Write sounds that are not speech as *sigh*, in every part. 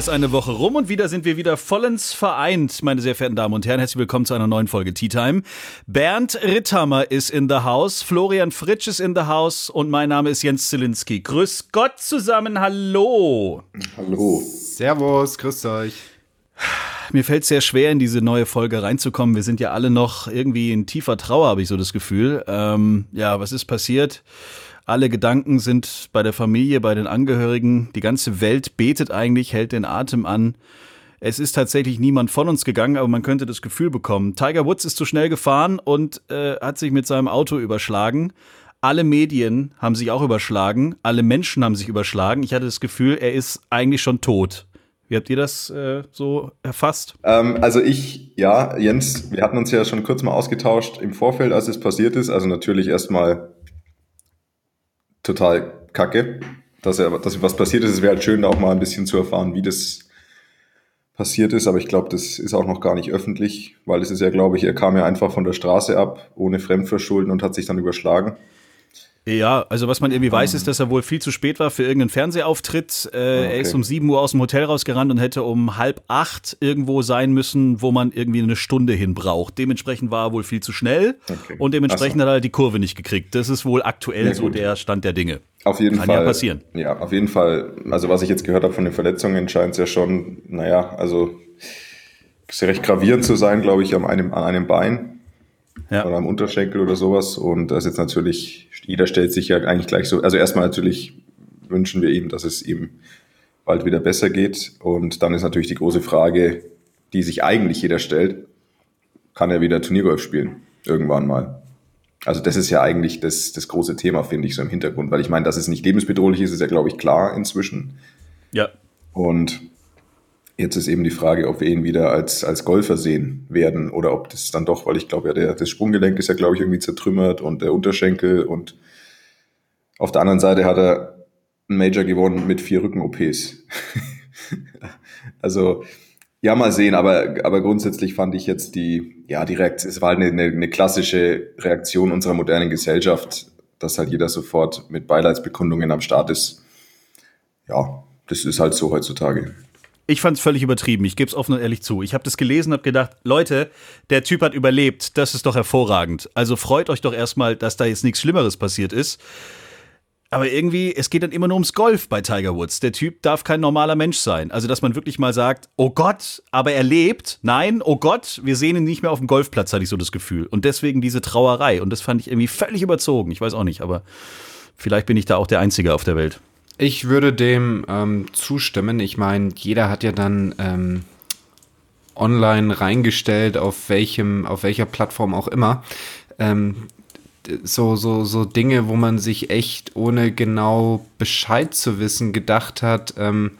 Ist eine Woche rum und wieder sind wir wieder vollends vereint, meine sehr verehrten Damen und Herren. Herzlich willkommen zu einer neuen Folge Tea Time. Bernd Ritthammer ist in the house, Florian Fritsch ist in the house und mein Name ist Jens Zielinski. Grüß Gott zusammen, hallo. Hallo. Servus, grüßt euch. Mir fällt es sehr schwer, in diese neue Folge reinzukommen. Wir sind ja alle noch irgendwie in tiefer Trauer, habe ich so das Gefühl. Ähm, ja, was ist passiert? Alle Gedanken sind bei der Familie, bei den Angehörigen. Die ganze Welt betet eigentlich, hält den Atem an. Es ist tatsächlich niemand von uns gegangen, aber man könnte das Gefühl bekommen. Tiger Woods ist zu schnell gefahren und äh, hat sich mit seinem Auto überschlagen. Alle Medien haben sich auch überschlagen. Alle Menschen haben sich überschlagen. Ich hatte das Gefühl, er ist eigentlich schon tot. Wie habt ihr das äh, so erfasst? Ähm, also ich, ja, Jens, wir hatten uns ja schon kurz mal ausgetauscht im Vorfeld, als es passiert ist. Also natürlich erstmal total kacke, dass, er, dass was passiert ist. Es wäre halt schön, auch mal ein bisschen zu erfahren, wie das passiert ist, aber ich glaube, das ist auch noch gar nicht öffentlich, weil es ist ja, glaube ich, er kam ja einfach von der Straße ab, ohne Fremdverschulden und hat sich dann überschlagen. Ja, also was man irgendwie weiß, ist, dass er wohl viel zu spät war für irgendeinen Fernsehauftritt. Äh, okay. Er ist um 7 Uhr aus dem Hotel rausgerannt und hätte um halb acht irgendwo sein müssen, wo man irgendwie eine Stunde hin braucht. Dementsprechend war er wohl viel zu schnell okay. und dementsprechend so. hat er die Kurve nicht gekriegt. Das ist wohl aktuell ja, so der Stand der Dinge. Auf jeden Kann Fall. Kann ja passieren. Ja, auf jeden Fall. Also was ich jetzt gehört habe von den Verletzungen, scheint es ja schon, naja, also recht gravierend zu sein, glaube ich, an einem, an einem Bein ja. oder am Unterschenkel oder sowas. Und das ist jetzt natürlich, jeder stellt sich ja eigentlich gleich so, also erstmal natürlich wünschen wir ihm, dass es ihm bald wieder besser geht. Und dann ist natürlich die große Frage, die sich eigentlich jeder stellt, kann er wieder Turniergolf spielen? Irgendwann mal. Also das ist ja eigentlich das, das große Thema, finde ich, so im Hintergrund. Weil ich meine, dass es nicht lebensbedrohlich ist, ist ja, glaube ich, klar inzwischen. Ja. Und Jetzt ist eben die Frage, ob wir ihn wieder als, als Golfer sehen werden oder ob das dann doch, weil ich glaube ja, der, das Sprunggelenk ist ja, glaube ich, irgendwie zertrümmert und der Unterschenkel und auf der anderen Seite hat er einen Major gewonnen mit vier Rücken-OPs. *laughs* also, ja, mal sehen, aber, aber grundsätzlich fand ich jetzt die, ja, direkt, es war halt eine, eine, eine klassische Reaktion unserer modernen Gesellschaft, dass halt jeder sofort mit Beileidsbekundungen am Start ist. Ja, das ist halt so heutzutage. Ich fand es völlig übertrieben. Ich gebe es offen und ehrlich zu. Ich habe das gelesen und habe gedacht, Leute, der Typ hat überlebt. Das ist doch hervorragend. Also freut euch doch erstmal, dass da jetzt nichts Schlimmeres passiert ist. Aber irgendwie, es geht dann immer nur ums Golf bei Tiger Woods. Der Typ darf kein normaler Mensch sein. Also, dass man wirklich mal sagt, oh Gott, aber er lebt. Nein, oh Gott, wir sehen ihn nicht mehr auf dem Golfplatz, hatte ich so das Gefühl. Und deswegen diese Trauerei. Und das fand ich irgendwie völlig überzogen. Ich weiß auch nicht, aber vielleicht bin ich da auch der Einzige auf der Welt. Ich würde dem ähm, zustimmen. Ich meine, jeder hat ja dann ähm, online reingestellt, auf welchem, auf welcher Plattform auch immer. Ähm, so, so, so Dinge, wo man sich echt ohne genau Bescheid zu wissen gedacht hat, ähm,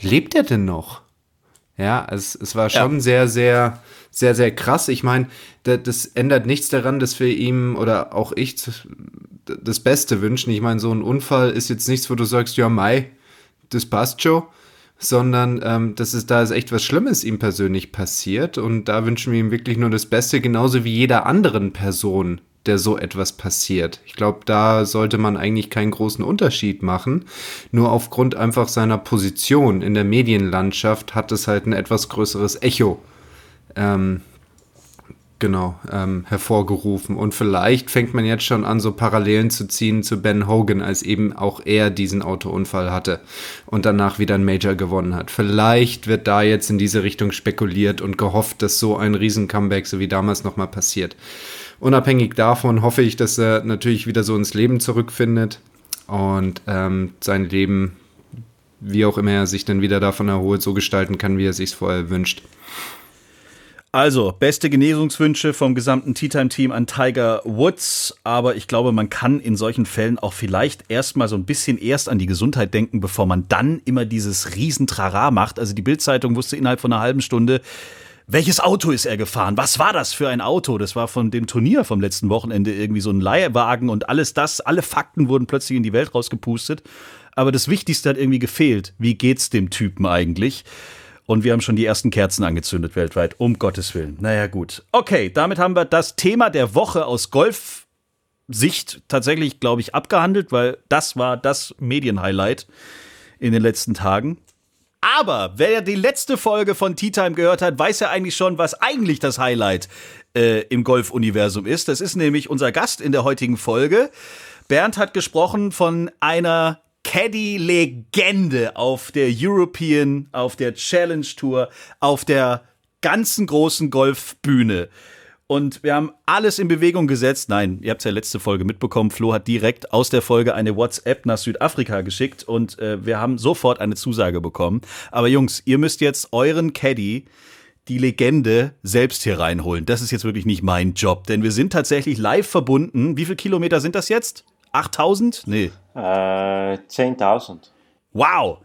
lebt er denn noch? Ja, es, es war schon ja. sehr, sehr, sehr, sehr krass. Ich meine, das, das ändert nichts daran, dass wir ihm oder auch ich das Beste wünschen. Ich meine, so ein Unfall ist jetzt nichts, wo du sagst, ja, Mai, das passt schon, sondern ähm, das ist, da ist echt was Schlimmes ihm persönlich passiert und da wünschen wir ihm wirklich nur das Beste, genauso wie jeder anderen Person, der so etwas passiert. Ich glaube, da sollte man eigentlich keinen großen Unterschied machen. Nur aufgrund einfach seiner Position in der Medienlandschaft hat es halt ein etwas größeres Echo. Ähm, genau, ähm, hervorgerufen. Und vielleicht fängt man jetzt schon an, so Parallelen zu ziehen zu Ben Hogan, als eben auch er diesen Autounfall hatte und danach wieder ein Major gewonnen hat. Vielleicht wird da jetzt in diese Richtung spekuliert und gehofft, dass so ein Riesen-Comeback so wie damals nochmal passiert. Unabhängig davon hoffe ich, dass er natürlich wieder so ins Leben zurückfindet und ähm, sein Leben, wie auch immer er sich dann wieder davon erholt, so gestalten kann, wie er sich vorher wünscht. Also, beste Genesungswünsche vom gesamten Tea Time Team an Tiger Woods. Aber ich glaube, man kann in solchen Fällen auch vielleicht erstmal so ein bisschen erst an die Gesundheit denken, bevor man dann immer dieses Riesentrara macht. Also, die Bildzeitung wusste innerhalb von einer halben Stunde, welches Auto ist er gefahren? Was war das für ein Auto? Das war von dem Turnier vom letzten Wochenende irgendwie so ein Leihwagen und alles das, alle Fakten wurden plötzlich in die Welt rausgepustet. Aber das Wichtigste hat irgendwie gefehlt. Wie geht's dem Typen eigentlich? Und wir haben schon die ersten Kerzen angezündet weltweit, um Gottes Willen. Naja, gut. Okay, damit haben wir das Thema der Woche aus Golfsicht tatsächlich, glaube ich, abgehandelt, weil das war das Medienhighlight in den letzten Tagen. Aber wer die letzte Folge von Tea Time gehört hat, weiß ja eigentlich schon, was eigentlich das Highlight äh, im Golf-Universum ist. Das ist nämlich unser Gast in der heutigen Folge. Bernd hat gesprochen von einer Caddy-Legende auf der European, auf der Challenge Tour, auf der ganzen großen Golfbühne. Und wir haben alles in Bewegung gesetzt. Nein, ihr habt es ja letzte Folge mitbekommen. Flo hat direkt aus der Folge eine WhatsApp nach Südafrika geschickt und äh, wir haben sofort eine Zusage bekommen. Aber Jungs, ihr müsst jetzt euren Caddy, die Legende, selbst hier reinholen. Das ist jetzt wirklich nicht mein Job, denn wir sind tatsächlich live verbunden. Wie viele Kilometer sind das jetzt? 8000? Nee. Äh, 10.000. Wow!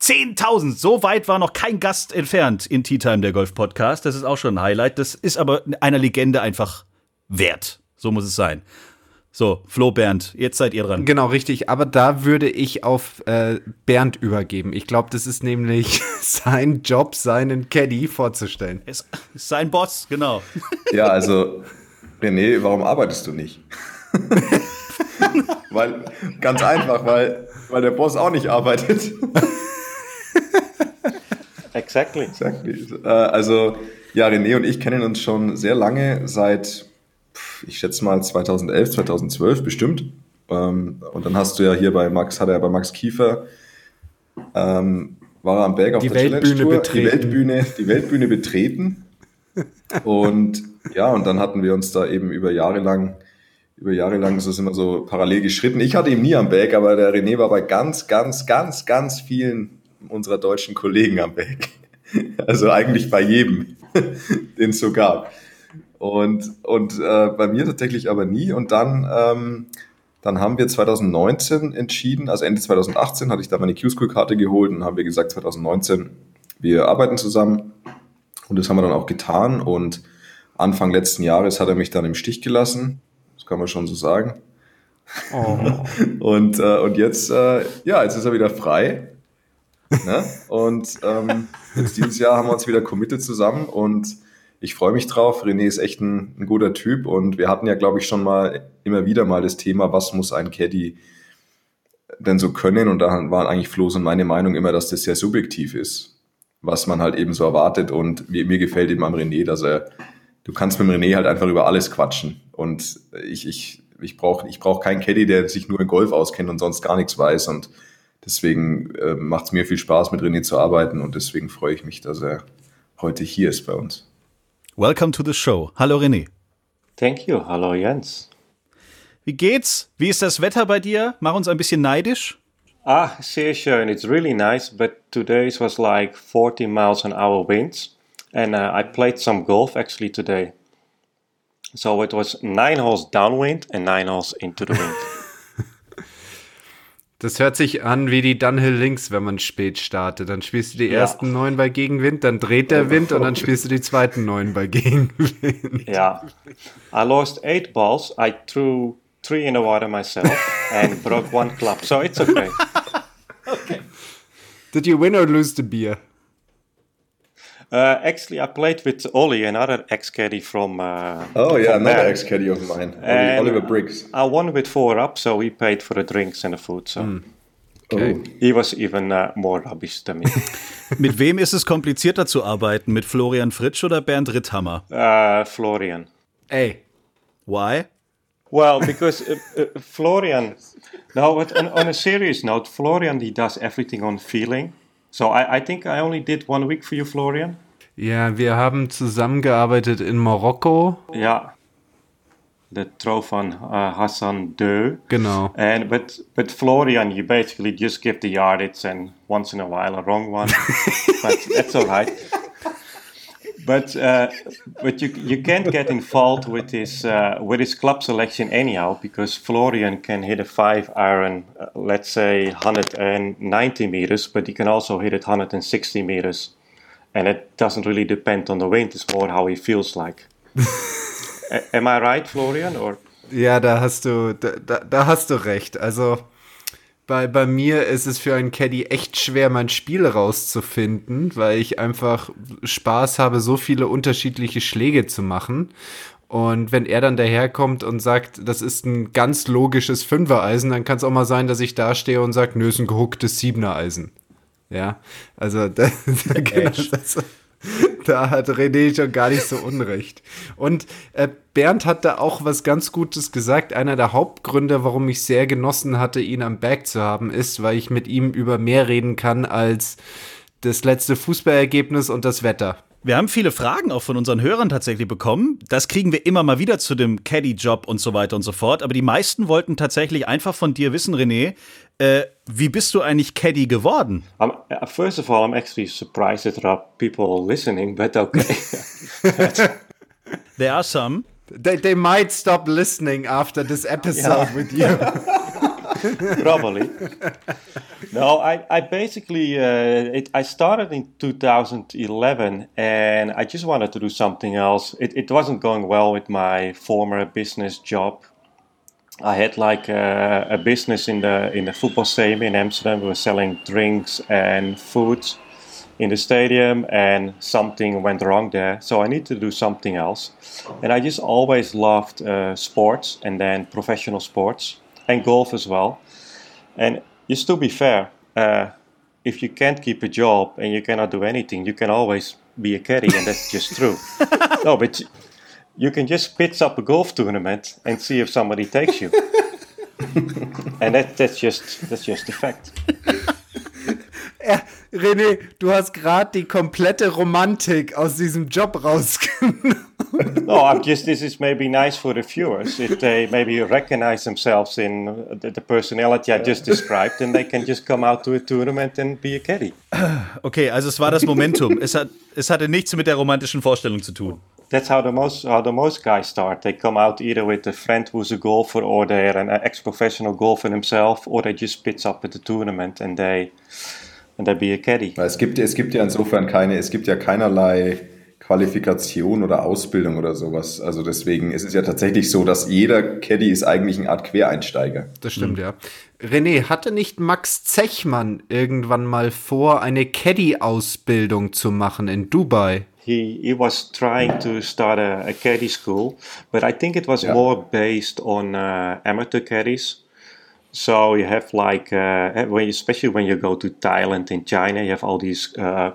10.000, so weit war noch kein Gast entfernt in Tea Time, der Golf Podcast. Das ist auch schon ein Highlight. Das ist aber einer Legende einfach wert. So muss es sein. So, Flo Bernd, jetzt seid ihr dran. Genau, richtig. Aber da würde ich auf äh, Bernd übergeben. Ich glaube, das ist nämlich *laughs* sein Job, seinen Caddy vorzustellen. Es ist sein Boss, genau. Ja, also, René, warum arbeitest du nicht? *laughs* *laughs* weil, ganz einfach, weil, weil der Boss auch nicht arbeitet. *laughs* Exactly. exactly. Äh, also, ja, René und ich kennen uns schon sehr lange, seit, ich schätze mal 2011, 2012 bestimmt. Ähm, und dann hast du ja hier bei Max, hat er bei Max Kiefer, ähm, war er am Berg auf die der Weltbühne Challenge Tour, die Weltbühne, die Weltbühne betreten. *laughs* Und ja, und dann hatten wir uns da eben über Jahre lang, über Jahre lang ist es immer so parallel geschritten. Ich hatte ihn nie am Berg, aber der René war bei ganz, ganz, ganz, ganz vielen unserer deutschen Kollegen am Berg. *laughs* Also eigentlich bei jedem, *laughs* den es so gab. Und, und äh, bei mir tatsächlich aber nie. Und dann, ähm, dann haben wir 2019 entschieden, also Ende 2018 hatte ich da meine Q-School-Karte geholt und haben wir gesagt, 2019, wir arbeiten zusammen. Und das haben wir dann auch getan. Und Anfang letzten Jahres hat er mich dann im Stich gelassen. Das kann man schon so sagen. Oh. *laughs* Und, äh, und jetzt, äh, ja, jetzt ist er wieder frei. Ne? Und ähm, jetzt dieses Jahr haben wir uns wieder committed zusammen und ich freue mich drauf. René ist echt ein, ein guter Typ und wir hatten ja, glaube ich, schon mal immer wieder mal das Thema, was muss ein Caddy denn so können? Und da waren eigentlich Flo's und meine Meinung immer, dass das sehr subjektiv ist, was man halt eben so erwartet. Und mir, mir gefällt eben am René, dass er, du kannst mit dem René halt einfach über alles quatschen. Und ich, ich, ich brauche ich brauch keinen Caddy, der sich nur in Golf auskennt und sonst gar nichts weiß. Und deswegen äh, macht es mir viel Spaß, mit René zu arbeiten und deswegen freue ich mich, dass er heute hier ist bei uns. Welcome to the show. Hallo René. Thank you. Hallo Jens. Wie geht's? Wie ist das Wetter bei dir? Mach uns ein bisschen neidisch. Ah, sehr schön. It's really nice, but today was like 40 miles an hour winds. And uh, I played some golf actually today. So it was nine holes downwind and nine holes into the wind. *laughs* Das hört sich an wie die Dunhill Links, wenn man spät startet. Dann spielst du die Ja. ersten neun bei Gegenwind, dann dreht der Wind und dann spielst du die zweiten neun bei Gegenwind. yeah. I lost eight balls. I threw three in the water myself and broke one club. So it's okay. *laughs* Did you win or lose the beer? Uh, actually, I played with Ollie, another ex-caddy from. Uh, Oh yeah, from another ex-caddy of mine, Oli- And Oliver Briggs. I won with four up, so he paid for the drinks and the food. So Okay. he was even uh, more rubbish than me. *laughs* Mit wem ist es komplizierter zu arbeiten? Mit Florian Fritsch oder Bernd Ritthammer? uh, Florian. Ey, Why? Well, because uh, uh, Florian. No, but on, on a serious note, Florian he does everything on feeling. So I, I think I only did one week for you, Florian. ja, wir haben zusammengearbeitet in Marokko. Yeah. The Trofan uh, Hassan II. Genau. And but but Florian, you basically just give the yardage and once in a while a wrong one, *laughs* but that's all right. But uh, but you you can't get involved with his uh, with his club selection anyhow because Florian can hit a five iron, uh, let's say 190 meters, but he can also hit it 160 meters, and it doesn't really depend on the wind. It's more how he feels like. *laughs* A- Am I right, Florian? Or Ja, da hast du, da, da, da hast du recht. Also bei, bei mir ist es für einen Caddy echt schwer, mein Spiel rauszufinden, weil ich einfach Spaß habe, so viele unterschiedliche Schläge zu machen. Und wenn er dann daherkommt und sagt, das ist ein ganz logisches Fünfer-Eisen, dann kann es auch mal sein, dass ich da stehe und sage, nö, ist ein gehucktes Siebener-Eisen. Ja, also *laughs* da, da, genau, das, da hat René schon gar nicht so unrecht. Und äh, Bernd hat da auch was ganz Gutes gesagt. Einer der Hauptgründe, warum ich sehr genossen hatte, ihn am Back zu haben, ist, weil ich mit ihm über mehr reden kann als das letzte Fußballergebnis und das Wetter. Wir haben viele Fragen auch von unseren Hörern tatsächlich bekommen. Das kriegen wir immer mal wieder zu dem Caddy-Job und so weiter und so fort. Aber die meisten wollten tatsächlich einfach von dir wissen, René, äh, wie bist du eigentlich Caddy geworden? Um, uh, first of all, I'm actually surprised that there are people listening, but okay. *laughs* there are some. They, they might stop listening after this episode yeah. with you. *laughs* *laughs* Probably. no, I, I basically uh, it, I started in 2011, and I just wanted to do something else. It, it wasn't going well with my former business job. I had like a, a business in the in the football stadium in Amsterdam. We were selling drinks and foods in the stadium, and something went wrong there. So I needed to do something else. And I just always loved uh, sports, and then professional sports and golf as well. And just to be fair, uh, if you can't keep a job and you cannot do anything, you can always be a caddy, and that's just true. *laughs* no, but you can just pitch up a golf tournament and see if somebody takes you. *laughs* and that, that's just that's just a fact. *laughs* René, du hast gerade die komplette Romantik aus diesem Job rausgenommen. *laughs* no, I'm just. This is maybe nice for the viewers if they maybe recognize themselves in the, the personality I just described, and they can just come out to a tournament and be a caddy. *clears throat* Okay, also es war das Momentum. es, hat, es hatte nichts mit der romantischen Vorstellung zu tun. That's how the most how the most guys start. They come out either with a friend who's a golfer, or they're an ex-professional golfer themselves, or they just pitch up at the tournament and they and they be a caddy. Es gibt es gibt ja insofern keine es gibt ja keinerlei Qualifikation oder Ausbildung oder sowas. Also deswegen ist es ja tatsächlich so, dass jeder Caddy ist eigentlich eine Art Quereinsteiger. Das stimmt, mhm. ja. René, hatte nicht Max Zechmann irgendwann mal vor, eine Caddy-Ausbildung zu machen in Dubai? He, he was trying to start a, a caddy school, but I think it was yeah. more based on uh, amateur caddies. So you have like, uh, when, especially when you go to Thailand and China, you have all these uh,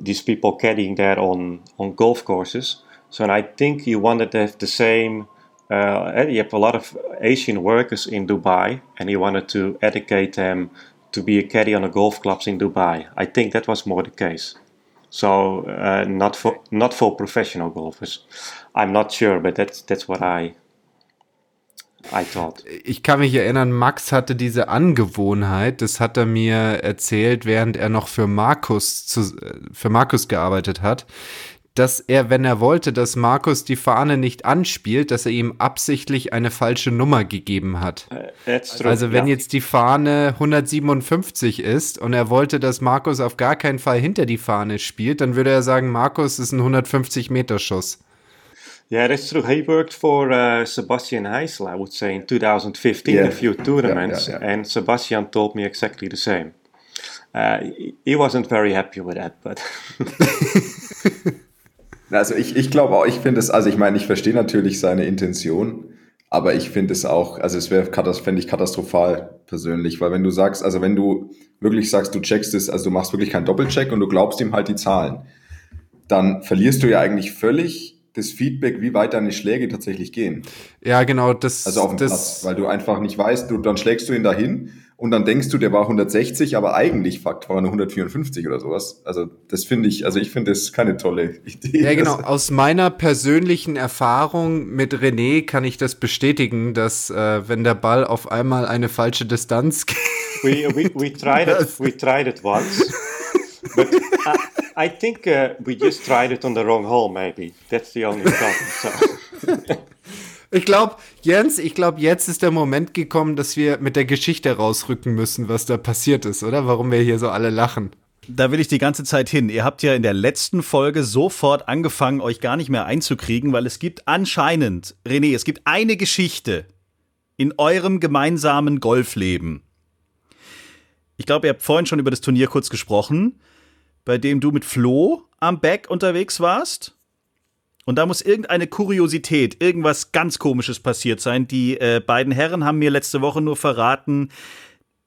these people caddying there on on golf courses. So and I think you wanted to have the same. Uh, you have a lot of Asian workers in Dubai, and he wanted to educate them to be a caddy on the golf clubs in Dubai. I think that was more the case. So uh, not for not for professional golfers. I'm not sure, but that's that's what I I thought. Ich kann mich erinnern, Max hatte diese Angewohnheit, das hat er mir erzählt, während er noch für Markus, zu, für Markus gearbeitet hat, dass er, wenn er wollte, dass Markus die Fahne nicht anspielt, dass er ihm absichtlich eine falsche Nummer gegeben hat. Äh, also wenn ja. jetzt die Fahne 157 ist und er wollte, dass Markus auf gar keinen Fall hinter die Fahne spielt, dann würde er sagen, Markus ist ein 150 Meter Schuss. Yeah, that's true. He worked for uh, Sebastian Heisel, I would say, in 2015, yeah. a few tournaments, yeah, yeah, and Sebastian told me exactly the same. Uh, he wasn't very happy with that, but. *laughs* also ich, ich glaube auch, ich finde es, also ich meine, ich verstehe natürlich seine Intention, aber ich finde es auch, also es wäre, fände ich katastrophal persönlich, weil wenn du sagst, also wenn du wirklich sagst, du checkst es, also du machst wirklich keinen Doppelcheck und du glaubst ihm halt die Zahlen, dann verlierst du ja eigentlich völlig das Feedback, wie weit deine Schläge tatsächlich gehen. Ja, genau, das. Also auf dem das, Platz, weil du einfach nicht weißt, du, dann schlägst du ihn dahin und dann denkst du, der war 160, aber eigentlich Fakt war er 154 oder sowas. Also das finde ich, also ich finde das keine tolle *laughs* Idee. Ja, genau. Aus meiner persönlichen Erfahrung mit René kann ich das bestätigen, dass äh, wenn der Ball auf einmal eine falsche Distanz geht. *laughs* We, we, we tried it. We tried it once. But I, think uh, we just tried it on the wrong hole, maybe. That's the only problem. So. *laughs* Ich glaube, Jens, ich glaube, jetzt ist der Moment gekommen, dass wir mit der Geschichte rausrücken müssen, was da passiert ist, oder? Warum wir hier so alle lachen. Da will ich die ganze Zeit hin. Ihr habt ja in der letzten Folge sofort angefangen, euch gar nicht mehr einzukriegen, weil es gibt anscheinend, René, es gibt eine Geschichte in eurem gemeinsamen Golfleben. Ich glaube, ihr habt vorhin schon über das Turnier kurz gesprochen bei dem du mit Flo am Back unterwegs warst. Und da muss irgendeine Kuriosität, irgendwas ganz Komisches passiert sein. Die äh, beiden Herren haben mir letzte Woche nur verraten,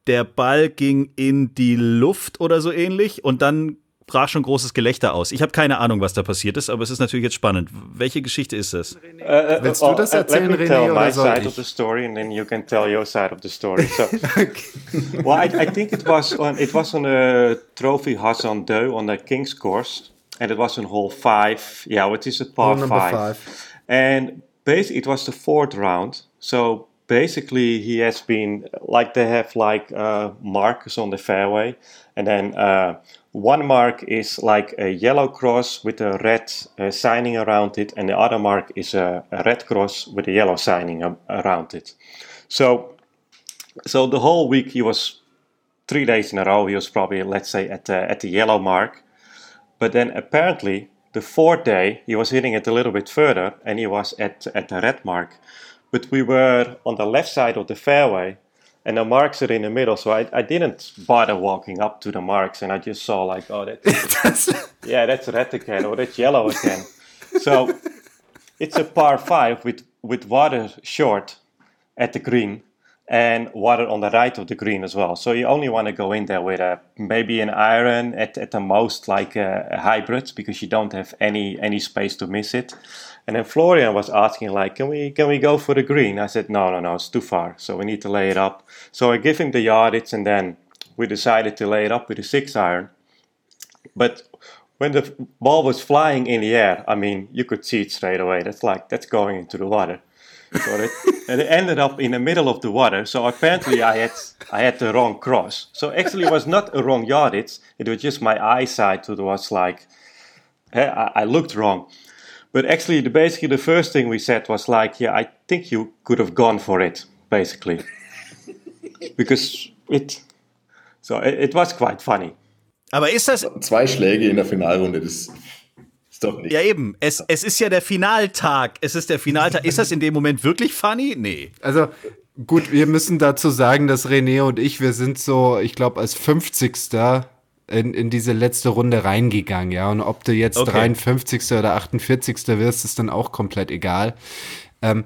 der Ball ging in die Luft oder so ähnlich und dann brach schon großes Gelächter aus. Ich habe keine Ahnung, was da passiert ist, aber es ist natürlich jetzt spannend. Welche Geschichte ist das? Uh, uh, Willst du das erzählen, uh, René, oder soll side ich? of the story, and then you can tell your side of the story. So, *laughs* well, I, I, think it was on it was on a trophy Hassan Deux on the King's course, and it was on hole five. Yeah, what is it, par hole five. five. And basically, it was the fourth round. So basically, he has been like they have like uh, markers on the fairway, and then. Uh, one mark is like a yellow cross with a red uh, signing around it, and the other mark is a, a red cross with a yellow signing around it. So, so the whole week he was three days in a row. He was probably let's say at the, at the yellow mark, but then apparently the fourth day he was hitting it a little bit further, and he was at at the red mark. But we were on the left side of the fairway, and the marks are in the middle. So I, I didn't bother walking up to the marks, and I just saw like, oh, that's *laughs* *laughs* yeah, that's red again, or that's yellow again. so it's a par five with with water short at the green and water on the right of the green as well. So you only want to go in there with a maybe an iron at, at the most like a, a hybrid because you don't have any any space to miss it. And then Florian was asking, like, can we can we go for the green? I said, no, no, no, it's too far. So we need to lay it up. So I give him the yardage, and then we decided to lay it up with a six iron. But when the ball was flying in the air, I mean, you could see it straight away. That's like that's going into the water. So it, *laughs* and it ended up in the middle of the water. So apparently I had I had the wrong cross. So actually it was not a wrong yardage. It was just my eyesight. It was like I looked wrong. But actually, the, basically, the first thing we said was like, yeah, I think you could have gone for it, basically. *laughs* because it, so it, it, was quite funny. Aber ist das. Zwei Schläge in der Finalrunde, das ist doch nicht. Ja, eben. Es, es ist ja der Finaltag. Es ist der Finaltag. ist das in dem Moment wirklich funny? Nee. Also, gut, wir müssen dazu sagen, dass René und ich, wir sind so, ich glaube, als 50 in, in diese letzte Runde reingegangen, ja. Und ob du jetzt okay. 53. oder 48. wirst, ist dann auch komplett egal. Ähm,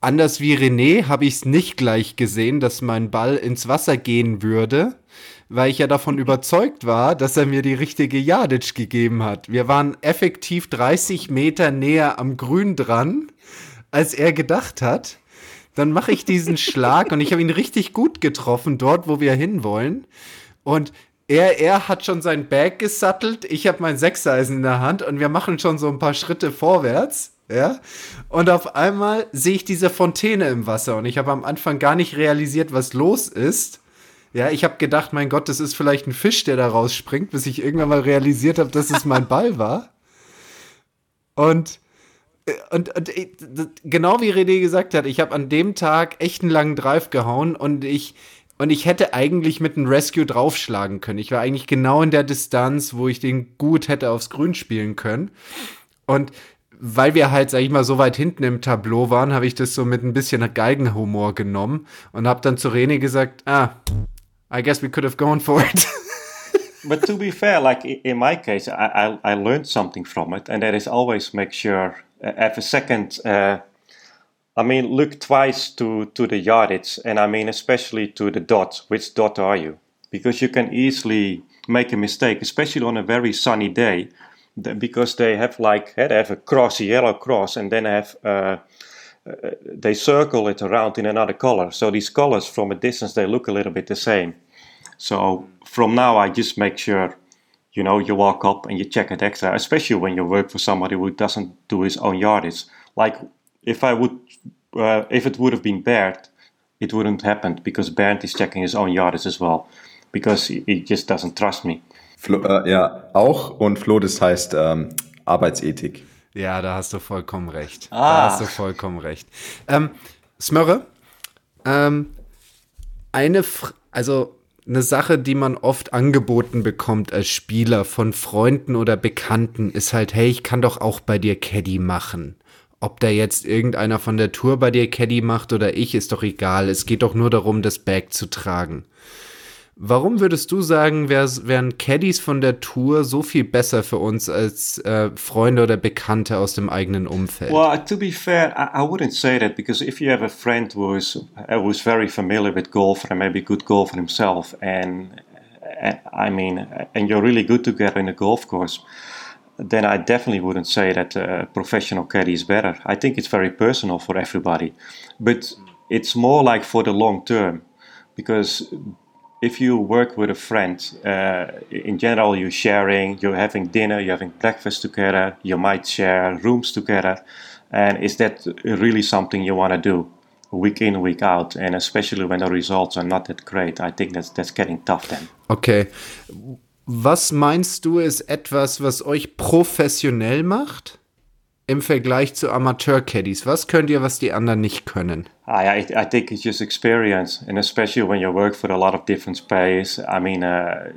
anders wie René habe ich es nicht gleich gesehen, dass mein Ball ins Wasser gehen würde, weil ich ja davon überzeugt war, dass er mir die richtige Yardage gegeben hat. Wir waren effektiv 30 Meter näher am Grün dran, als er gedacht hat. Dann mache ich diesen *laughs* Schlag und ich habe ihn richtig gut getroffen, dort, wo wir hinwollen. Und er, er hat schon sein Bag gesattelt, ich habe mein Sechseisen in der Hand und wir machen schon so ein paar Schritte vorwärts. Ja, und auf einmal sehe ich diese Fontäne im Wasser und ich habe am Anfang gar nicht realisiert, was los ist. Ja, ich habe gedacht, mein Gott, das ist vielleicht ein Fisch, der da rausspringt, bis ich irgendwann mal realisiert habe, dass es mein *laughs* Ball war. Und, und, und genau wie René gesagt hat, ich habe an dem Tag echt einen langen Drive gehauen und ich, und ich hätte eigentlich mit einem Rescue draufschlagen können. Ich war eigentlich genau in der Distanz, wo ich den gut hätte aufs Grün spielen können. Und weil wir halt, sag ich mal, so weit hinten im Tableau waren, habe ich das so mit ein bisschen Geigenhumor genommen und habe dann zu René gesagt, ah, I guess we could have gone for it. *laughs* but to be fair, like in my case, I, I, I learned something from it, and that is always make sure uh, have a second uh, I mean, look twice to, to the yardage, and I mean, especially to the dot. Which dot are you? Because you can easily make a mistake, especially on a very sunny day, because they have like they have a cross, a yellow cross, and then have uh, uh, they circle it around in another color. So these colors from a distance they look a little bit the same. So from now, I just make sure you know you walk up and you check it extra, especially when you work for somebody who doesn't do his own yardage. Like if I would, uh, if it would have been Bert, it wouldn't happen because Bernd is checking his own yardage as well because he, he just doesn't trust me. Flo, äh, ja, auch und Flo, das heißt ähm, Arbeitsethik. Ja, da hast du vollkommen recht. Ah. Da hast du vollkommen recht. Ähm, Smörre, ähm, eine, F also eine Sache, die man oft angeboten bekommt als Spieler von Freunden oder Bekannten, ist halt, hey, ich kann doch auch bei dir Caddy machen. Ob da jetzt irgendeiner von der Tour bei dir Caddy macht oder ich, ist doch egal. Es geht doch nur darum, das Bag zu tragen. Warum würdest du sagen, wären Caddies von der Tour so viel besser für uns als äh, Freunde oder Bekannte aus dem eigenen Umfeld? Well, to be fair, I, I wouldn't say that because if you have a friend who's uh, who's very familiar with golf and maybe good golfer himself, and I mean, and you're really good together in a golf course, then I definitely wouldn't say that a professional caddy is better. I think it's very personal for everybody, but it's more like for the long term because if you work with a friend, uh, in general, you're sharing, you're having dinner, you're having breakfast together, you might share rooms together. And is that really something you want to do week in, week out? And especially when the results are not that great, I think that's, that's getting tough then. Okay. Was meinst du ist etwas, was euch professionell macht? im Vergleich zu Amateur-Caddies? Was könnt ihr, was die anderen nicht können? I, I, think it's just experience, and especially when you work for a lot of different players. I mean, uh,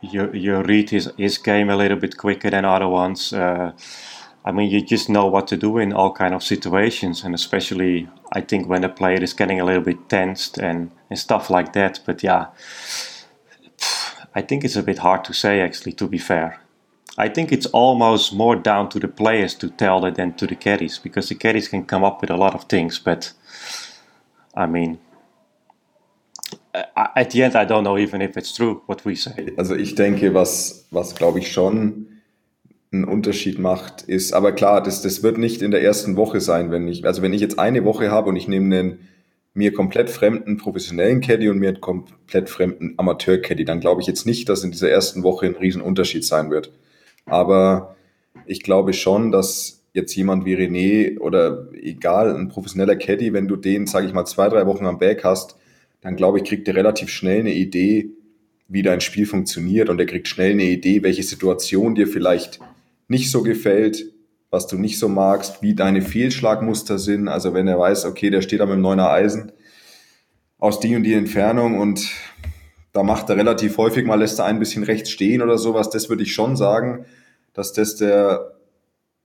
you, you read his, his game a little bit quicker than other ones. Uh, I mean, you just know what to do in all kind of situations, and especially I think when the player is getting a little bit tensed and, and stuff like that. But yeah, I think it's a bit hard to say actually. To be fair. I think it's almost more down to the players to tell that than to the caddies because the caddies can come up with a lot of things, but I mean, at the end, I don't know even if it's true what we say. Also ich denke, was, was glaube ich schon einen Unterschied macht, ist, aber klar, das, das wird nicht in der ersten Woche sein, wenn ich, also wenn ich jetzt eine Woche habe und ich nehme einen mir komplett fremden professionellen Caddy und mir komplett fremden Amateur-Caddy, dann glaube ich jetzt nicht, dass in dieser ersten Woche ein Riesenunterschied sein wird. Aber ich glaube schon, dass jetzt jemand wie René oder egal, ein professioneller Caddy, wenn du den, sage ich mal, zwei, drei Wochen am Back hast, dann glaube ich, kriegt er relativ schnell eine Idee, wie dein Spiel funktioniert. Und er kriegt schnell eine Idee, welche Situation dir vielleicht nicht so gefällt, was du nicht so magst, wie deine Fehlschlagmuster sind. Also wenn er weiß, okay, der steht da mit dem neuner Eisen aus die und die Entfernung und da macht er relativ häufig mal, lässt er ein bisschen rechts stehen oder sowas. Das würde ich schon sagen, dass das der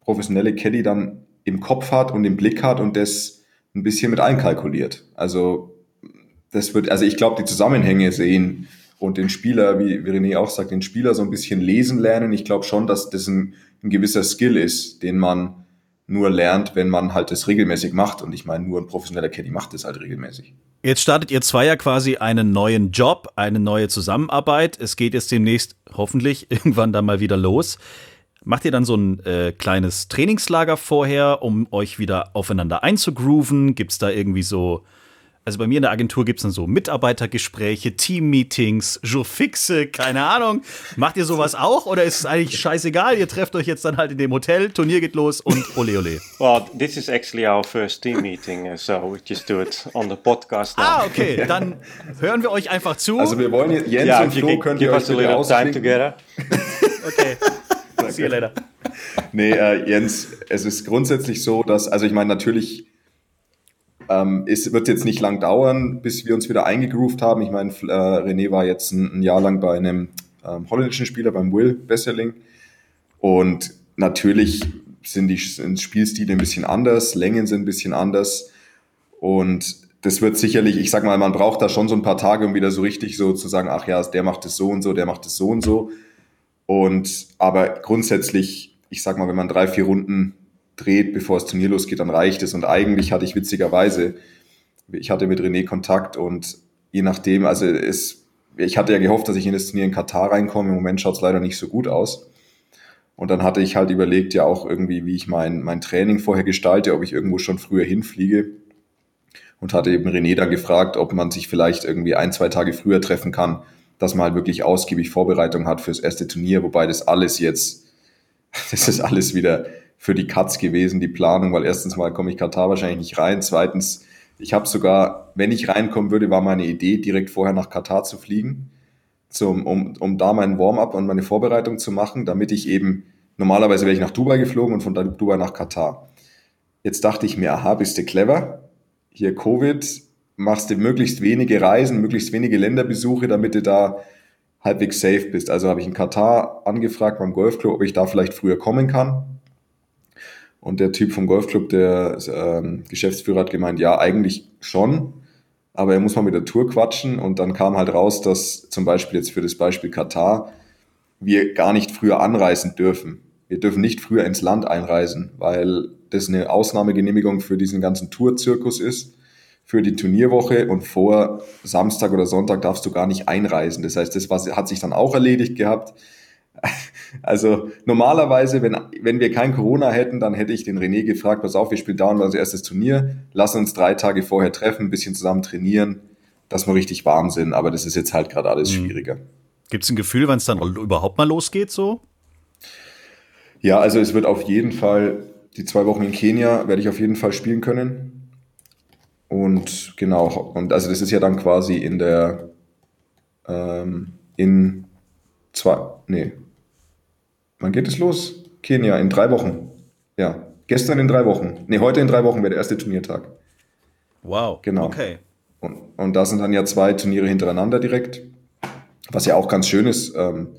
professionelle Caddy dann im Kopf hat und im Blick hat und das ein bisschen mit einkalkuliert. Also das wird, also ich glaube, die Zusammenhänge sehen und den Spieler, wie, René auch sagt, den Spieler so ein bisschen lesen lernen. Ich glaube schon, dass das ein, ein gewisser Skill ist, den man nur lernt, wenn man halt das regelmäßig macht. Und ich meine, nur ein professioneller Caddy macht das halt regelmäßig. Jetzt startet ihr zwei ja quasi einen neuen Job, eine neue Zusammenarbeit. Es geht jetzt demnächst hoffentlich *laughs* irgendwann dann mal wieder los. Macht ihr dann so ein äh, kleines Trainingslager vorher, um euch wieder aufeinander einzugrooven? Gibt es da irgendwie so also bei mir in der Agentur gibt es dann so Mitarbeitergespräche, Teammeetings, Jourfixe, keine Ahnung. Macht ihr sowas auch oder ist es eigentlich scheißegal? Ihr trefft euch jetzt dann halt in dem Hotel, Turnier geht los und ole ole. Well, this is actually our first team meeting, so we just do it on the podcast now. Ah, okay, *laughs* dann hören wir euch einfach zu. Also wir wollen Jens yeah, und Flo könnt ihr euch bitte time together. *laughs* okay. See you later. Nee, äh, Jens, es ist grundsätzlich so, dass, also ich meine, natürlich ähm, es wird jetzt nicht lang dauern, bis wir uns wieder eingegroovt haben. Ich meine, äh, René war jetzt ein, ein, Jahr lang bei einem ähm, holländischen Spieler, beim Will Besserling. Und natürlich sind die sind Spielstile ein bisschen anders, Längen sind ein bisschen anders. Und das wird sicherlich, ich sag mal, man braucht da schon so ein paar Tage, um wieder so richtig so zu sagen, ach ja, der macht es so und so, der macht es so und so. Und aber grundsätzlich, ich sag mal, wenn man drei, vier Runden dreht, bevor das Turnier losgeht, dann reicht es. Und eigentlich hatte ich witzigerweise, ich hatte mit René Kontakt und je nachdem, also es, ich hatte ja gehofft, dass ich in das Turnier in Katar reinkomme. Im Moment schaut es leider nicht so gut aus. Und dann hatte ich halt überlegt, ja auch irgendwie, wie ich mein, mein Training vorher gestalte, ob ich irgendwo schon früher hinfliege. Und hatte eben René dann gefragt, ob man sich vielleicht irgendwie ein, zwei Tage früher treffen kann, dass man halt wirklich ausgiebig Vorbereitung hat fürs erste Turnier, wobei das alles jetzt, *laughs* das ist alles wieder für die Cuts gewesen, die Planung, weil erstens mal komme ich Katar wahrscheinlich nicht rein. Zweitens, ich habe sogar, wenn ich reinkommen würde, war meine Idee, direkt vorher nach Katar zu fliegen, zum, um, um da meinen Warm-up und meine Vorbereitung zu machen, damit ich eben, normalerweise wäre ich nach Dubai geflogen und von Dubai nach Katar. Jetzt dachte ich mir, aha, bist du clever? Hier Covid, machst du möglichst wenige Reisen, möglichst wenige Länderbesuche, damit du da halbwegs safe bist. Also habe ich in Katar angefragt beim Golfclub, ob ich da vielleicht früher kommen kann. Und der Typ vom Golfclub, der ähm, Geschäftsführer, hat gemeint, ja, eigentlich schon. aber er muss mal mit der Tour quatschen und dann kam halt raus, dass zum Beispiel jetzt für das Beispiel Katar wir gar nicht früher anreisen dürfen. Wir dürfen nicht früher ins Land einreisen, weil das eine Ausnahmegenehmigung für diesen ganzen Tourzirkus ist, für die Turnierwoche und vor Samstag oder Sonntag darfst du gar nicht einreisen. Das heißt, das hat sich dann auch erledigt gehabt. Also normalerweise, wenn, wenn wir kein Corona hätten, dann hätte ich den René gefragt, pass auf, wir spielen dauernd unser erstes Turnier, lass uns drei Tage vorher treffen, ein bisschen zusammen trainieren, dass wir richtig warm sind. Aber das ist jetzt halt gerade alles mhm. schwieriger. Gibt es ein Gefühl, wann es dann überhaupt mal losgeht so? Ja, also es wird auf jeden Fall, die zwei Wochen in Kenia werde ich auf jeden Fall spielen können. Und genau, und also das ist ja dann quasi in der, ähm, in zwei, nee, wann geht es los? Kenia, in drei Wochen. Ja, gestern in drei Wochen. Nee, heute in drei Wochen wäre der erste Turniertag. Wow, genau. Okay. Und, und da sind dann ja zwei Turniere hintereinander direkt was ja auch ganz schön ist. Ähm,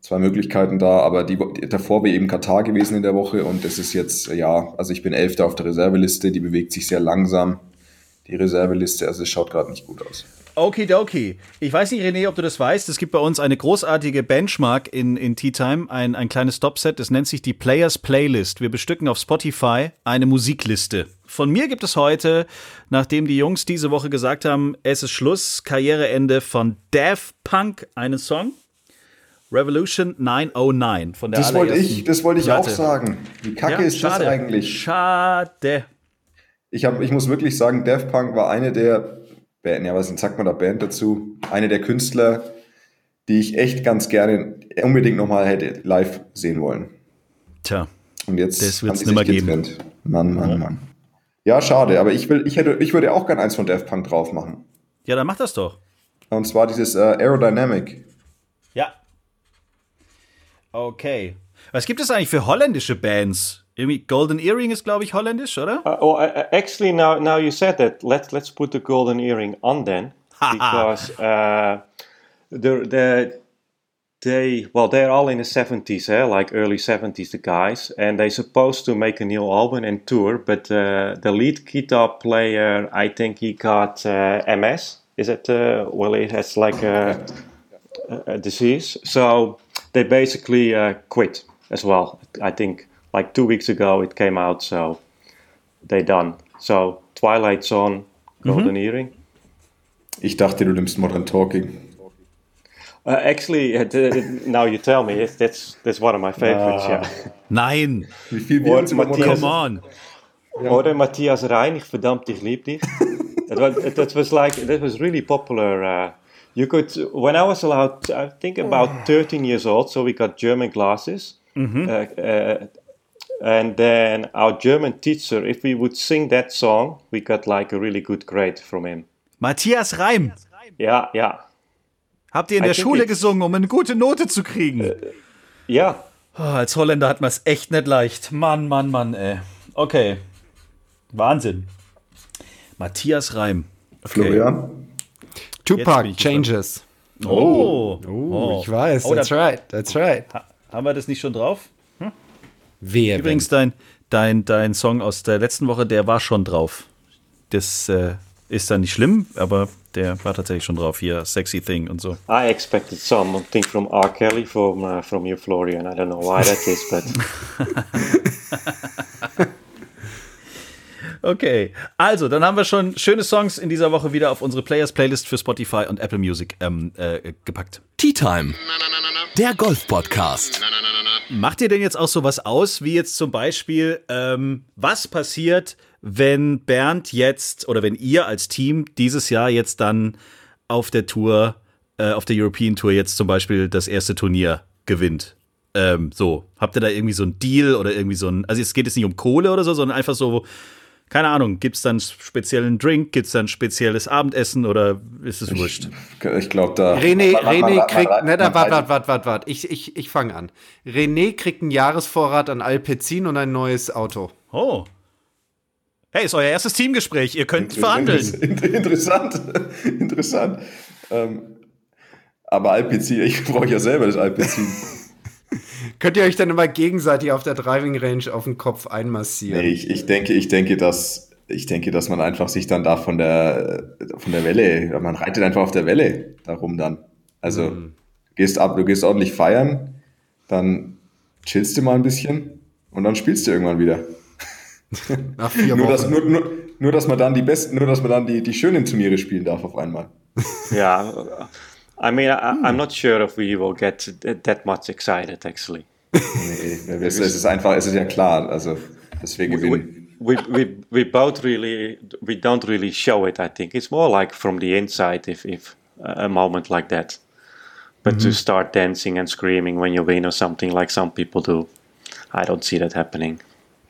zwei Möglichkeiten da, aber die, davor wäre eben Katar gewesen in der Woche und das ist jetzt, ja, also ich bin Elfter auf der Reserveliste, die bewegt sich sehr langsam, die Reserveliste, also es schaut gerade nicht gut aus. Okidoki. Ich weiß nicht, René, ob du das weißt. Es gibt bei uns eine großartige Benchmark in, in Tea Time, ein, ein kleines Stopset, das nennt sich die Players Playlist. Wir bestücken auf Spotify eine Musikliste. Von mir gibt es heute, nachdem die Jungs diese Woche gesagt haben, es ist Schluss, Karriereende von Daft Punk, einen Song. Revolution 909 von der Das wollte ich, das wollte ich auch sagen. Wie kacke ja, ist schade. das eigentlich? Schade. Ich, hab, ich muss wirklich sagen, Daft Punk war eine der ja, was sagt man da Band dazu? Eine der Künstler, die ich echt ganz gerne unbedingt nochmal hätte live sehen wollen. Tja. Und jetzt das wird es nicht mehr geben. Mann, Mann, ja. Mann. Ja, schade, aber ich, will, ich, hätte, ich würde auch gerne eins von Daft Punk drauf machen. Ja, dann mach das doch. Und zwar dieses äh, Aerodynamic. Ja. Okay. Was gibt es eigentlich für holländische Bands? Irgendwie Golden Earring ist, glaube ich, holländisch, oder? Uh, well, uh, actually, now now you said that, let's let's put the Golden Earring on then, because uh, the the they well they're all in the 70s eh? like early 70s the guys and they're supposed to make a new album and tour but uh, the lead guitar player i think he got uh, ms is it uh, well it has like a, a disease so they basically uh, quit as well i think like two weeks ago it came out, so they done. So Twilight Zone, Golden mhm. Earring. Ich dachte, du nimmst Modern Talking. Uh, actually, *laughs* uh, now you tell me, that's that's one of my favorites. Ah. Yeah. Nein. Wie viel wir uns Matthias, Come on. Ja. Oder Matthias Rein, ich verdammt, ich lieb dich. *laughs* that, was, that was like that was really popular. Uh, you could when I was allowed, I think about *sighs* 13 years old, so we got German classes. Mm -hmm. uh, and then our German teacher, if we would sing that song, we got like a really good grade from him. Matthias Reim. Ja, ja. Habt ihr in I der Schule gesungen, um eine gute Note zu kriegen? Äh, ja. Oh, als Holländer hat man es echt nicht leicht. Mann, Mann, Mann, ey. Okay. Wahnsinn. Matthias Reim. Okay. Florian. Tupac Changes. Oh. Oh, oh. ich weiß. Oh, that's right. That's right. Ha haben wir das nicht schon drauf? Wer Übrigens, dein, dein, dein Song aus der letzten Woche, der war schon drauf. Das äh, ist dann nicht schlimm, aber der war tatsächlich schon drauf hier, Sexy Thing und so. I expected something from R. Kelly from, uh, from you, Florian. I don't know why that is, but. *laughs* okay, also dann haben wir schon schöne Songs in dieser Woche wieder auf unsere Players Playlist für Spotify und Apple Music ähm, äh, gepackt. Tea Time, der Golf Podcast. Macht ihr denn jetzt auch sowas aus, wie jetzt zum Beispiel, ähm, was passiert, wenn Bernd jetzt oder wenn ihr als Team dieses Jahr jetzt dann auf der Tour, äh, auf der European Tour jetzt zum Beispiel das erste Turnier gewinnt? Ähm, so, habt ihr da irgendwie so ein Deal oder irgendwie so ein, also es geht jetzt nicht um Kohle oder so, sondern einfach so, keine Ahnung, gibt es dann speziellen Drink, gibt es dann spezielles Abendessen oder ist es wurscht? Ich, ich glaube da. René, René kriegt, ne, warte, warte, warte, warte, warte, ich, ich, ich fange an. René kriegt einen Jahresvorrat an Alpecin und ein neues Auto. Oh. Hey, ist euer erstes Teamgespräch, ihr könnt verhandeln. *laughs* Interessant, *laughs* interessant. Ähm, aber Alpecin, *laughs* ich brauche ja selber das Alpecin. Könnt ihr euch dann immer gegenseitig auf der Driving Range auf den Kopf einmassieren? Nee, ich, ich denke, ich denke, dass ich denke, dass man einfach sich dann da von der, von der Welle, man reitet einfach auf der Welle darum dann. Also mhm. gehst ab, du gehst ordentlich feiern, dann chillst du mal ein bisschen und dann spielst du irgendwann wieder. *laughs* Nach vier Wochen. *laughs* nur, dass, nur, nur, nur, dass man dann die besten, nur dass man dann die, die schönen Turniere spielen darf auf einmal. Ja, I mean, I, I'm not sure if we will get that much excited actually. Nee, es ist einfach, es ist ja klar, also dass wir gewinnen. We, we, we both really, we don't really show it, I think. It's more like from the inside if, if a moment like that. But mm -hmm. to start dancing and screaming when you win or something like some people do, I don't see that happening.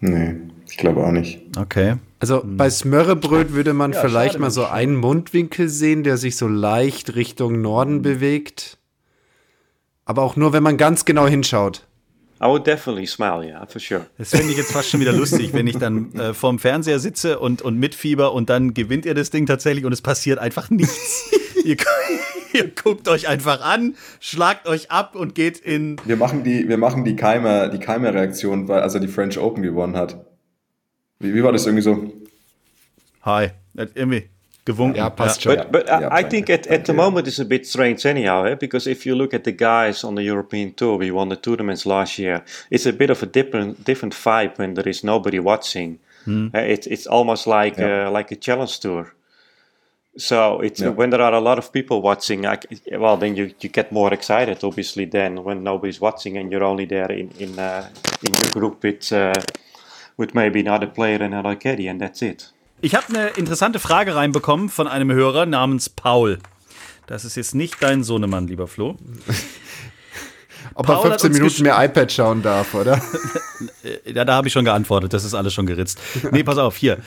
Nee, ich glaube auch nicht. Okay. Also hm. bei Smörrebröt würde man ja, vielleicht mal so einen Mundwinkel sehen, der sich so leicht Richtung Norden bewegt. Aber auch nur, wenn man ganz genau hinschaut. I would definitely smile, yeah, for sure. Das finde ich jetzt fast schon wieder lustig, wenn ich dann äh, vorm Fernseher sitze und, und mitfieber und dann gewinnt ihr das Ding tatsächlich und es passiert einfach nichts. *laughs* ihr, ihr, guckt euch einfach an, schlagt euch ab und geht in. Wir machen die, wir machen die Keimer, die Keimer-Reaktion, als er die French Open gewonnen hat. Wie, wie war das irgendwie so? Hi. Irgendwie gewunken. Ja, passt schon. But, but I, I think at, at the moment it's a bit strange anyhow, eh? because if you look at the guys on the European Tour, we won the tournaments last year. It's a bit of a different different vibe when there is nobody watching. Hmm. Uh, it's it's almost like yeah. uh, like a challenge tour. So it's yeah. when there are a lot of people watching. I, well, then you, you get more excited, obviously, than when nobody's watching and you're only there in in uh, in your group with uh, with maybe another player and another caddy, and that's it. Ich habe eine interessante Frage reinbekommen von einem Hörer namens Paul. Das ist jetzt nicht dein Sohnemann, lieber Flo. *laughs* Ob er 15 Minuten mehr iPad schauen darf, oder? *laughs* ja, da habe ich schon geantwortet. Das ist alles schon geritzt. Nee, pass auf, hier.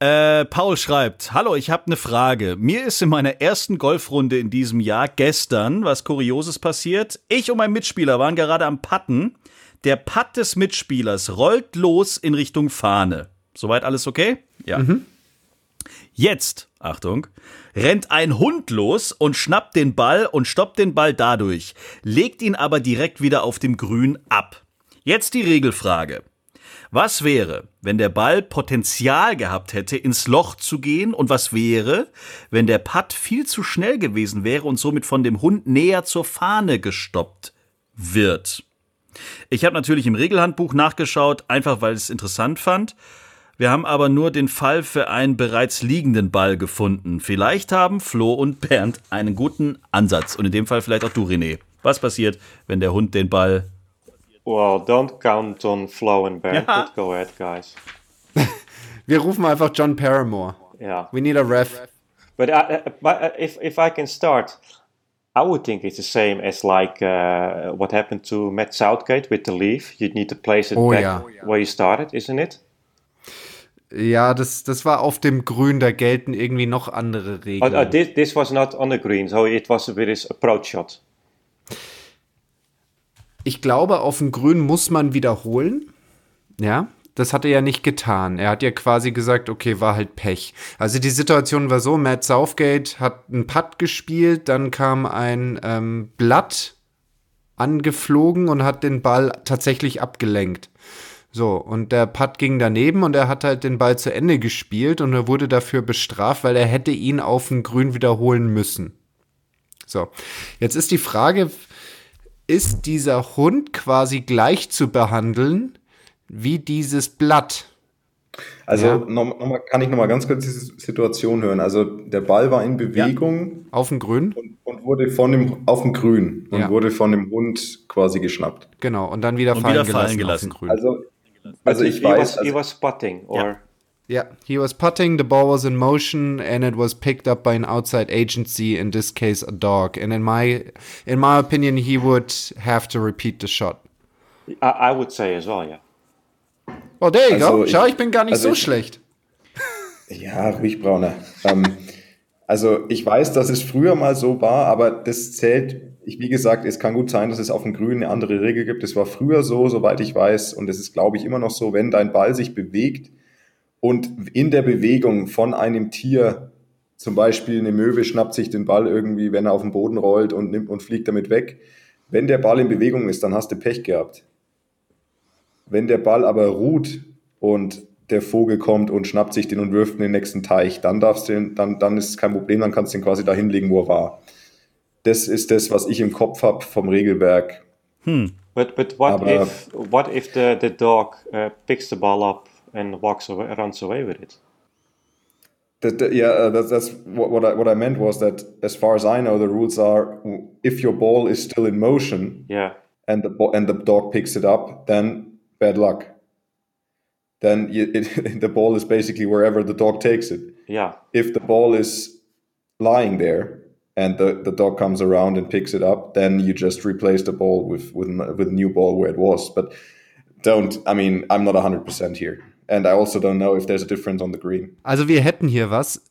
Äh, Paul schreibt, hallo, ich habe eine Frage. Mir ist in meiner ersten Golfrunde in diesem Jahr gestern was Kurioses passiert. Ich und mein Mitspieler waren gerade am Patten. Der Putt des Mitspielers rollt los in Richtung Fahne. Soweit alles okay? Ja. Mhm. Jetzt, Achtung, rennt ein Hund los und schnappt den Ball und stoppt den Ball dadurch, legt ihn aber direkt wieder auf dem Grün ab. Jetzt die Regelfrage. Was wäre, wenn der Ball Potenzial gehabt hätte, ins Loch zu gehen? Und was wäre, wenn der Putt viel zu schnell gewesen wäre und somit von dem Hund näher zur Fahne gestoppt wird? Ich habe natürlich im Regelhandbuch nachgeschaut, einfach weil ich es interessant fand. Wir haben aber nur den Fall für einen bereits liegenden Ball gefunden. Vielleicht haben Flo und Bernd einen guten Ansatz. Und in dem Fall vielleicht auch du, René. Was passiert, wenn der Hund den Ball. Well, don't count on Flo and Bernd. Ja. But go ahead, guys. *laughs* Wir rufen einfach John Paramore. Yeah. We need a ref. But, uh, uh but uh, if, if I can start, I would think it's the same as like uh, what happened to Matt Southgate with the leaf. You need to place it oh, back ja. where you started, isn't it? Ja, das, das war auf dem Grün, da gelten irgendwie noch andere Regeln. Uh, uh, this, this was not on the green, so it was with his approach shot. Ich glaube, auf dem Grün muss man wiederholen. Ja, das hat er ja nicht getan. Er hat ja quasi gesagt, okay, war halt Pech. Also die Situation war so, Matt Southgate hat einen Putt gespielt, dann kam ein ähm, Blatt angeflogen und hat den Ball tatsächlich abgelenkt. So, und der Putt ging daneben und er hat halt den Ball zu Ende gespielt und er wurde dafür bestraft, weil er hätte ihn auf den Grün wiederholen müssen. So, jetzt ist die Frage, ist dieser Hund quasi gleich zu behandeln wie dieses Blatt? Also ja. noch, noch mal, kann ich noch mal ganz kurz diese Situation hören. Also der Ball war in Bewegung. Ja. Auf dem Grün. Und, und, wurde von dem, auf dem Grün und ja. wurde von dem Hund quasi geschnappt. Genau, und dann wieder, und fallen, wieder fallen gelassen. gelassen. Also also ich weiß, was, also, he was putting or yeah. he was putting. The ball was in motion, and it was picked up by an outside agency. In this case, a dog. And in my in my opinion, he would have to repeat the shot. I, I would say as well, yeah. Oh, there you also go. Schau, ich bin gar nicht also so ich, schlecht. *laughs* Ja, ruhig, Brauner. ähm, also ich weiß, dass es früher mal so war, aber das zählt ich, wie gesagt, es kann gut sein, dass es auf dem Grün eine andere Regel gibt. Es war früher so, soweit ich weiß, und es ist, glaube ich, immer noch so, wenn dein Ball sich bewegt und in der Bewegung von einem Tier, zum Beispiel eine Möwe schnappt sich den Ball irgendwie, wenn er auf den Boden rollt und nimmt und fliegt damit weg. Wenn der Ball in Bewegung ist, dann hast du Pech gehabt. Wenn der Ball aber ruht und der Vogel kommt und schnappt sich den und wirft in den nächsten Teich, dann darfst du den, dann, dann ist es kein Problem, dann kannst du den quasi da hinlegen, wo er war. Das ist das, was ich im Kopf habe vom Regelwerk. Hm. But, but what Aber, if, what if the, the dog uh, picks the ball up and walks away, runs away with it? That, that, yeah, uh, that, that's what, what I, what I meant was that as far as I know, the rules are if your ball is still in motion, yeah, and the and the dog picks it up, then bad luck. Then you, it, *laughs* the ball is basically wherever the dog takes it. Yeah. If the ball is lying there and the, the dog comes around and picks it up, then you just replace the ball with with with a new ball where it was. But don't. I mean, I'm not hundred percent here. And I also don't know if there's a difference on the green. Also wir hätten hier was.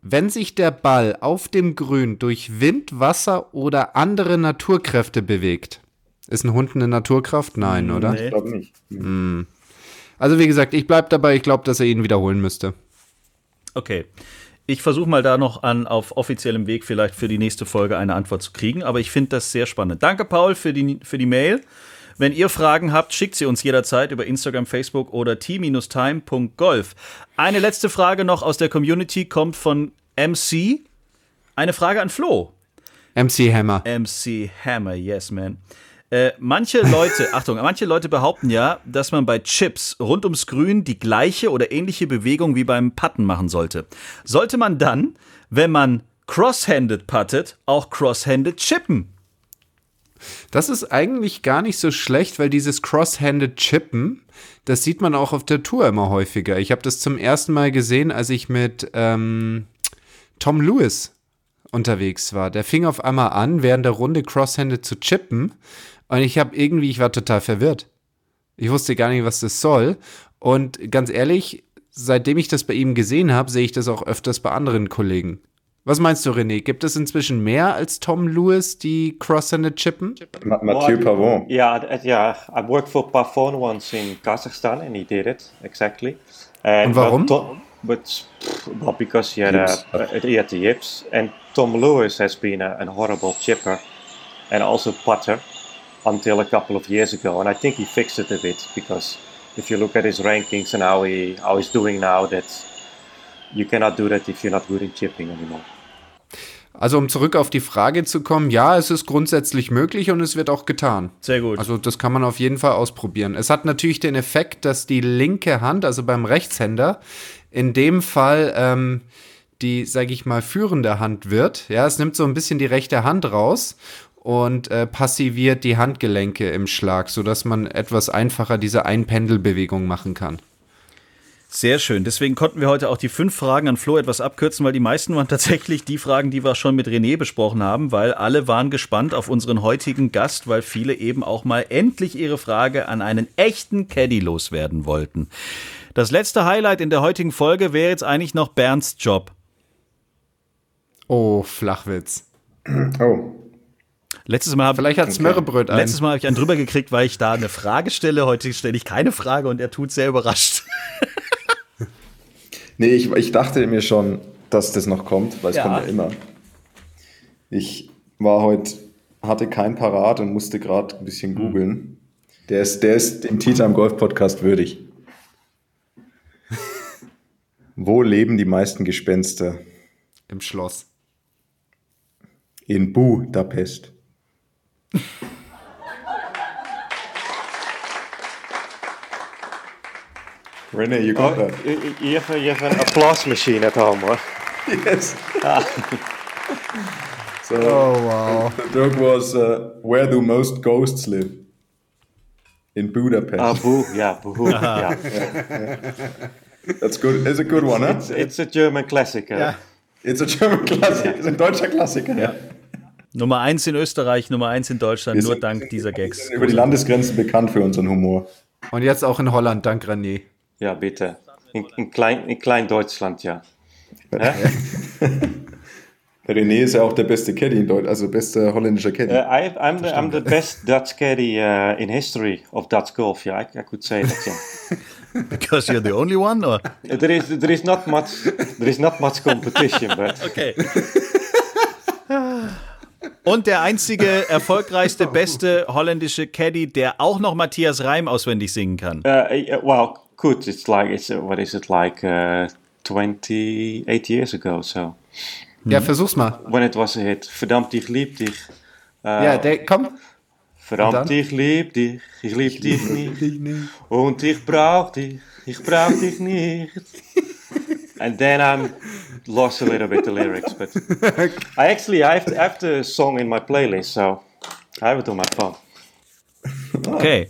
Wenn sich der Ball auf dem Grün durch Wind, Wasser oder andere Naturkräfte bewegt, ist ein Hund eine Naturkraft? Nein, oder? Nee. Ich glaube nicht. Hm. Also wie gesagt, ich bleibe dabei, ich glaube, dass er ihn wiederholen müsste. Okay. Ich versuche mal da noch an auf offiziellem Weg vielleicht für die nächste Folge eine Antwort zu kriegen, aber ich finde das sehr spannend. Danke, Paul, für die, für die Mail. Wenn ihr Fragen habt, schickt sie uns jederzeit über Instagram, Facebook oder t-time.golf. Eine letzte Frage noch aus der Community kommt von MC. Eine Frage an Flo. MC Hammer. MC Hammer, yes, man. Äh, manche Leute, *laughs* Achtung, manche Leute behaupten ja, dass man bei Chips rund ums Grün die gleiche oder ähnliche Bewegung wie beim Putten machen sollte. Sollte man dann, wenn man cross-handed puttet, auch cross-handed chippen? Das ist eigentlich gar nicht so schlecht, weil dieses Cross-Handed Chippen, das sieht man auch auf der Tour immer häufiger. Ich habe das zum ersten Mal gesehen, als ich mit ähm, Tom Lewis unterwegs war. Der fing auf einmal an, während der Runde Cross-Handed zu chippen. Und ich habe irgendwie, ich war total verwirrt. Ich wusste gar nicht, was das soll. Und ganz ehrlich, seitdem ich das bei ihm gesehen habe, sehe ich das auch öfters bei anderen Kollegen. Was meinst du, René? Gibt es inzwischen mehr als Tom Lewis, die Cross-Handed chippen? Ma Mathieu Pavon. Yeah, yeah. I worked for Pavon once in Kazakhstan and he did it, exactly. And Und warum? But, but well, because he had, a, he had the yips. And Tom Lewis has been a, a horrible chipper and also putter until a couple of years ago. And I think he fixed it a bit because if you look at his rankings and how, he, how he's doing now, that you cannot do that if you're not good in chipping anymore. Also um zurück auf die Frage zu kommen, ja, es ist grundsätzlich möglich und es wird auch getan. Sehr gut. Also das kann man auf jeden Fall ausprobieren. Es hat natürlich den Effekt, dass die linke Hand, also beim Rechtshänder, in dem Fall ähm, die, sage ich mal, führende Hand wird. Ja, es nimmt so ein bisschen die rechte Hand raus und äh, passiviert die Handgelenke im Schlag, sodass man etwas einfacher diese Einpendelbewegung machen kann. Sehr schön. Deswegen konnten wir heute auch die fünf Fragen an Flo etwas abkürzen, weil die meisten waren *laughs* tatsächlich die Fragen, die wir schon mit René besprochen haben, weil alle waren gespannt auf unseren heutigen Gast, weil viele eben auch mal endlich ihre Frage an einen echten Caddy loswerden wollten. Das letzte Highlight in der heutigen Folge wäre jetzt eigentlich noch Bernds Job. Oh, Flachwitz. Oh. Letztes Mal habe Vielleicht hat Smörrebröt ein. Letztes Mal habe ich einen drüber gekriegt, weil ich da eine Frage stelle. Heute stelle ich keine Frage und er tut sehr überrascht. *laughs* Nee, ich, ich dachte mir schon, dass das noch kommt, weil es ja. kommt ja immer. Ich war heute, hatte kein Parat und musste gerade ein bisschen hm. googeln. Der ist, der ist dem Tita im Golf Podcast würdig. *laughs* Wo leben die meisten Gespenster? Im Schloss. In Budapest. *laughs* Rene, you got oh, that. You have, a, you have an applause machine at home, huh? Yes. Ah. *laughs* so, oh, wow. The joke was, uh, where do most ghosts live? In Budapest. Ah, Boo, yeah, Boo, yeah. *laughs* yeah. That's good. It's a good one, huh? It's, it's a German classic. Yeah. It's a German classic. It's a deutscher Klassiker. Ja. Nummer eins in Österreich, Nummer eins in Deutschland, wir nur sind, dank dieser Gags. Über die Landesgrenzen bekannt für unseren Humor. Und jetzt auch in Holland, dank René. Ja, bitte. In, in, klein, in klein Deutschland, ja. ja? *laughs* Der René ist ja auch der beste Caddy in Deutschland, also bester holländischer Caddy. Uh, I, I'm, the, I'm the best Dutch caddy uh, in history of Dutch golf. Yeah, I, I could say that. Yeah. *laughs* Because you're the only one, or there is there is not much there is not much competition, but *laughs* okay. Und der einzige erfolgreichste, beste holländische Caddy, der auch noch Matthias Reim auswendig singen kann. Uh, well, could. It's like it's what is it like uh, 28 years ago? So. Ja, versuch's mal. When it was a hit. Verdammt, ich lieb dich. Uh, ja, der, komm. Verdammt, ich lieb dich, ich lieb dich nicht. Und ich brauch dich, ich brauch dich nicht. and then I'm lost a little bit the lyrics, but *laughs* I actually I have, I have the song in my playlist, so I have it on my phone. Okay.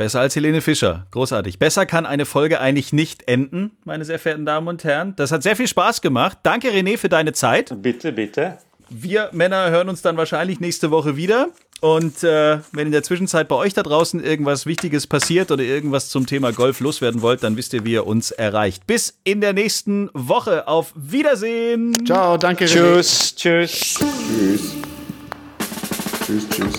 Besser als Helene Fischer. Großartig. Besser kann eine Folge eigentlich nicht enden, meine sehr verehrten Damen und Herren. Das hat sehr viel Spaß gemacht. Danke, René, für deine Zeit. Bitte, bitte. Wir Männer hören uns dann wahrscheinlich nächste Woche wieder. Und äh, wenn in der Zwischenzeit bei euch da draußen irgendwas Wichtiges passiert oder irgendwas zum Thema Golf loswerden wollt, dann wisst ihr, wie ihr uns erreicht. Bis in der nächsten Woche. Auf Wiedersehen. Ciao, danke. Tschüss. Tschüss. Tschüss. Tschüss, tschüss.